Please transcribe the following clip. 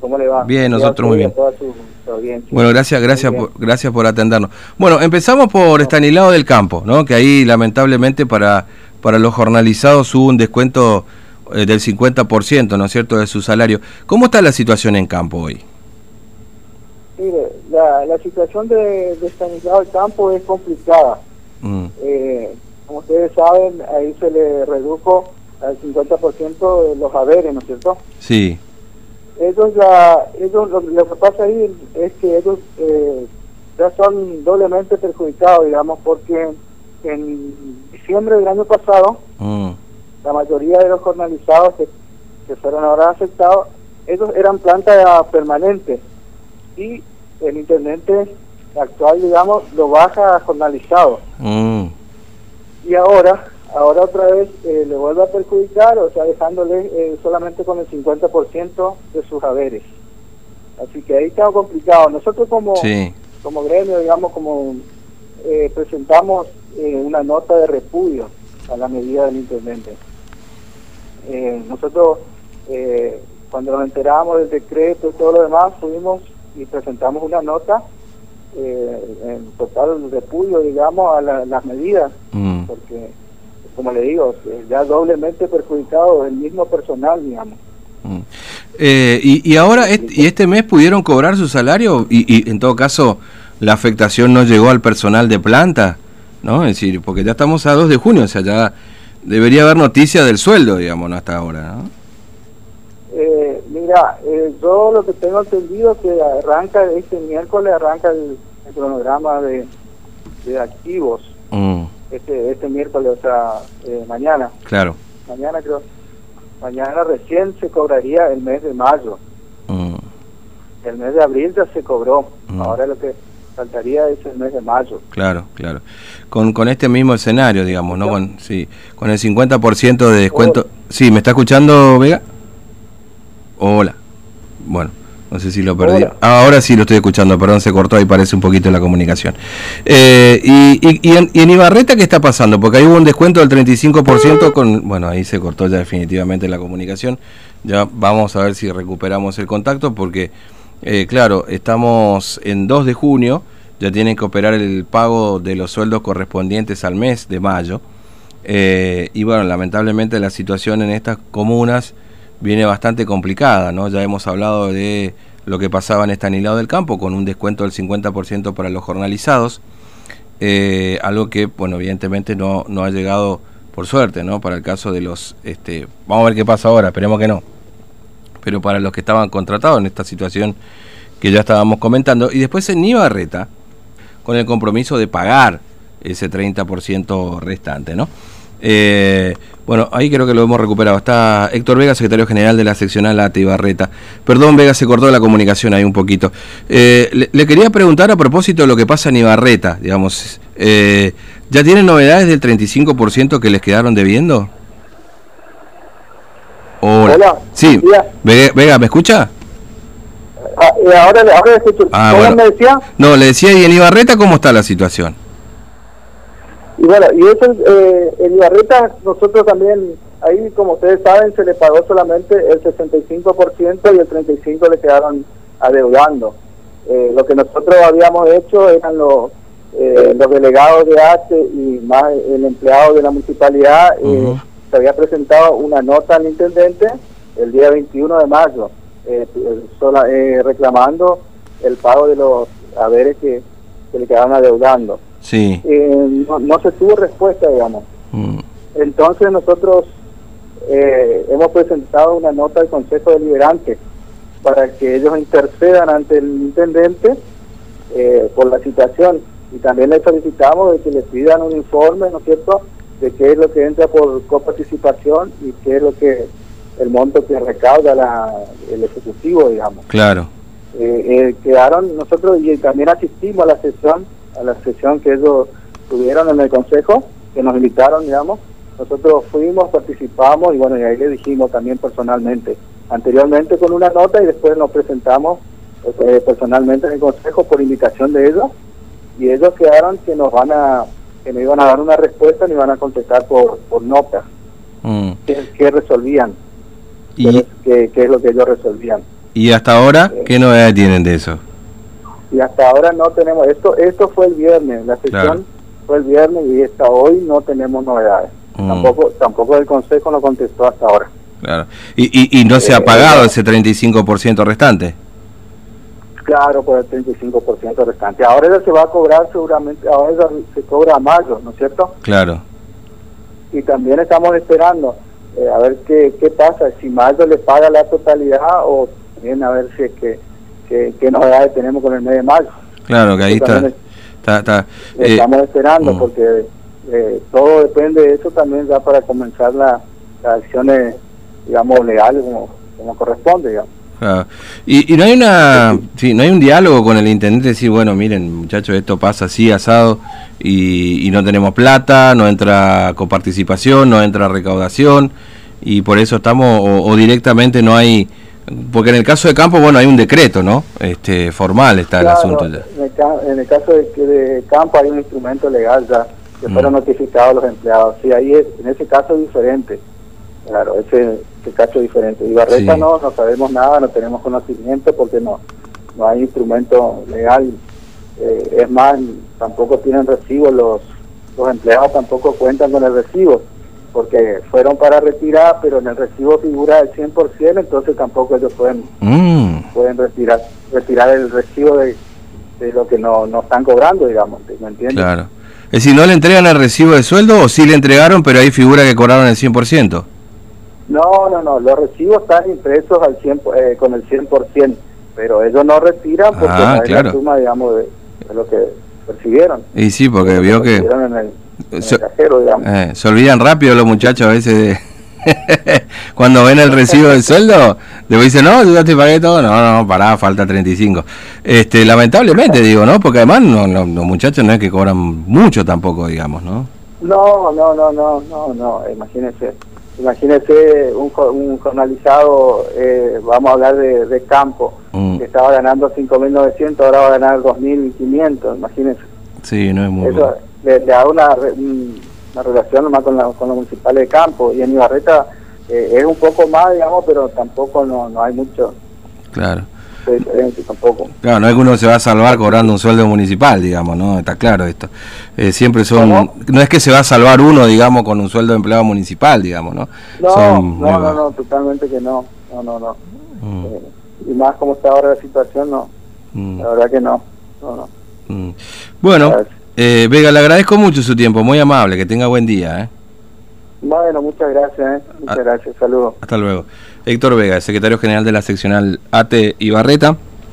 ¿Cómo le va? Bien, nosotros muy bien. Bueno, gracias, gracias, por, gracias por atendernos. Bueno, empezamos por Estanislao del Campo, ¿no? Que ahí lamentablemente para, para los jornalizados hubo un descuento eh, del 50%, ¿no es cierto?, de su salario. ¿Cómo está la situación en campo hoy? Mire, la, la situación de, de Estanislao del Campo es complicada. Mm. Eh, como ustedes saben, ahí se le redujo al 50% de los haberes, ¿no es cierto? Sí. Ellos, ya, ellos lo, que pasa ahí es que ellos eh, ya son doblemente perjudicados, digamos, porque en diciembre del año pasado, mm. la mayoría de los jornalizados que, que fueron ahora afectados, ellos eran planta permanente y el intendente actual, digamos, lo baja a jornalizado. Mm. Y ahora, ahora otra vez eh, le vuelve a perjudicar, o sea, dejándole eh, solamente con el 50% de sus haberes. Así que ahí está complicado. Nosotros como, como gremio, digamos, como eh, presentamos una nota de repudio a la medida del intendente. nosotros, cuando nos enteramos del decreto y todo lo demás, fuimos y presentamos una nota eh, en total repudio, digamos, a las medidas, mm. porque, como le digo, ya doblemente perjudicado el mismo personal, digamos. Mm. Eh, y, y ahora, ¿y este mes pudieron cobrar su salario? Y, y en todo caso, la afectación no llegó al personal de planta, ¿no? Es decir, porque ya estamos a 2 de junio, o sea, ya debería haber noticia del sueldo, digamos, ¿no? hasta ahora, ¿no? Eh, mira, eh, yo lo que tengo entendido que arranca este miércoles arranca el, cronograma de, activos. Mm. Este, este miércoles, o sea, eh, mañana. Claro. Mañana creo. Mañana recién se cobraría el mes de mayo. Mm. El mes de abril ya se cobró. Mm. Ahora lo que faltaría es el mes de mayo. Claro, claro. Con, con este mismo escenario, digamos, ¿no? Con, sí, con el 50% de descuento. Sí, ¿me está escuchando, Vega? Hola. Bueno, no sé si lo perdí. Ah, ahora sí lo estoy escuchando, perdón, se cortó ahí, parece un poquito la comunicación. Eh, y, y, en, Ibarreta qué está pasando? Porque ahí hubo un descuento del 35% con... Bueno, ahí se cortó ya definitivamente la comunicación. Ya vamos a ver si recuperamos el contacto porque, eh, claro, estamos en 2 de junio, ya tienen que operar el pago de los sueldos correspondientes al mes de mayo. Eh, y bueno, lamentablemente la situación en estas comunas viene bastante complicada, ¿no? Ya hemos hablado de lo que pasaba en Estanilado del Campo, con un descuento del 50% para los jornalizados, eh, algo que, bueno, evidentemente no, no ha llegado, por suerte, ¿no? Para el caso de los, este, vamos a ver qué pasa ahora, esperemos que no, pero para los que estaban contratados en esta situación que ya estábamos comentando, y después en Ibarreta, con el compromiso de pagar ese 30% restante, ¿no? Eh, bueno, ahí creo que lo hemos recuperado. Está Héctor Vega, secretario general de la seccional ATE Ibarreta. Perdón, Vega, se cortó la comunicación ahí un poquito. Eh, le, quería preguntar a propósito de lo que pasa en Ibarreta, digamos. Eh, ¿Ya tienen novedades del 35% que les quedaron debiendo? Hola. Sí, Vega, ¿me escucha? Ah, ahora, ahora escucho. Ah, me decía? No, le decía, ¿y en Ibarreta cómo está la situación? Y bueno, y eso eh, en Ibarreta nosotros también, ahí como ustedes saben, se le pagó solamente el 65% y el 35% le quedaron adeudando. Eh, lo que nosotros habíamos hecho eran los, eh, los delegados de ACE y más el empleado de la municipalidad, eh, se había presentado una nota al intendente el día 21 de mayo, sola, reclamando el pago de los haberes que, que le quedaron adeudando. Sí. Eh, no, se tuvo respuesta, digamos. Mm. Entonces nosotros eh, hemos presentado una nota al Consejo Deliberante para que ellos intercedan ante el intendente eh, por la situación y también les solicitamos de que le pidan un informe, ¿no es cierto?, de qué es lo que entra por coparticipación y qué es lo que el monto que recauda la, el Ejecutivo, digamos. Claro. quedaron nosotros y también asistimos a la sesión a la sesión que ellos tuvieron en el Consejo, que nos invitaron, digamos. Nosotros fuimos, participamos y bueno, y ahí le dijimos también personalmente. Anteriormente con una nota y después nos presentamos eh, personalmente en el Consejo por invitación de ellos y ellos quedaron que nos van a que me iban a dar una respuesta y iban a contestar por, por nota mm. qué, resolvían ¿Y? qué, qué es lo que ellos resolvían ¿Y hasta ahora qué novedades tienen de eso? Y hasta ahora no tenemos, esto esto fue el viernes, la sesión fue el viernes y hasta hoy no tenemos novedades. Mm. Tampoco tampoco el Consejo no contestó hasta ahora. Claro. ¿Y, y, no se ha eh, pagado ese 35% restante? Claro, por el 35% restante. Ahora ya se va a cobrar seguramente, ahora ya se cobra a mayo, ¿no es cierto? Claro. Y también estamos esperando eh, a ver qué, qué pasa, si mayo le paga la totalidad o también a ver si es que, qué novedades tenemos con el mes de mayo. Claro, que ahí está, está, eh, Estamos esperando mm. porque eh, todo depende de eso también ya para comenzar la, las acciones, digamos, legales como, como corresponde, digamos. Y, no hay una sí, no hay un diálogo con el intendente decir bueno miren muchachos esto pasa así asado y, no tenemos plata no entra coparticipación no entra recaudación y por eso estamos o, directamente no hay porque en el caso de campo bueno hay un decreto no este formal está el asunto ya. En, el, caso de, campo hay un instrumento legal ya que fueron mm. notificados los empleados sí ahí en ese caso es diferente claro ese que cacho diferente. Y Barreta no, no sabemos nada, no tenemos conocimiento porque no, no hay instrumento legal. Eh, es más, tampoco tienen recibo, los, los empleados tampoco cuentan con el recibo, porque fueron para retirar, pero en el recibo figura el 100%, entonces tampoco ellos pueden, mm. pueden retirar, retirar el recibo de, de lo que no, no están cobrando, digamos, ¿me entiendes? Claro. Es decir, ¿no le entregan el recibo de sueldo o sí le entregaron, pero ahí figura que cobraron el 100%? No, no, no, los recibos están impresos al 100, eh, con el 100%, pero ellos no retiran porque ah, no hay la suma, digamos, de, lo que percibieron. Y sí, porque vio que... se, eh, se olvidan rápido los muchachos a veces de... Cuando ven el recibo del sueldo, le dicen, no, yo ya te pagué todo. No, no, pará, falta 35. Este, lamentablemente, digo, ¿no? Porque además no, los muchachos no es que cobran mucho tampoco, digamos, ¿no? No, no, no, no, no, no, imagínense. Imagínese un, un jornalizado, eh, vamos a hablar de, campo, mm. que estaba ganando 5.900, ahora va a ganar 2.500, imagínese. Sí, no es muy Eso le, da una, una relación nomás con, con los municipales de campo. Y en Ibarreta eh, es un poco más, digamos, pero tampoco no, no hay mucho. Claro tampoco. Claro, no es que uno se va a salvar cobrando un sueldo municipal, digamos, ¿no? Está claro esto. Eh, siempre son. No es que se va a salvar uno, digamos, con un sueldo de empleado municipal, digamos, ¿no? No, no, no, totalmente que no. No, no, no. Mm. Eh, y más como está ahora la situación, no. Mm. La verdad que no. no, no. Mm. Bueno, eh, Vega, le agradezco mucho su tiempo, muy amable, que tenga buen día, ¿eh? Bueno, muchas gracias, ¿eh? muchas ah, gracias, saludos. Hasta luego. Héctor Vega, secretario general de la seccional ATE Ibarreta.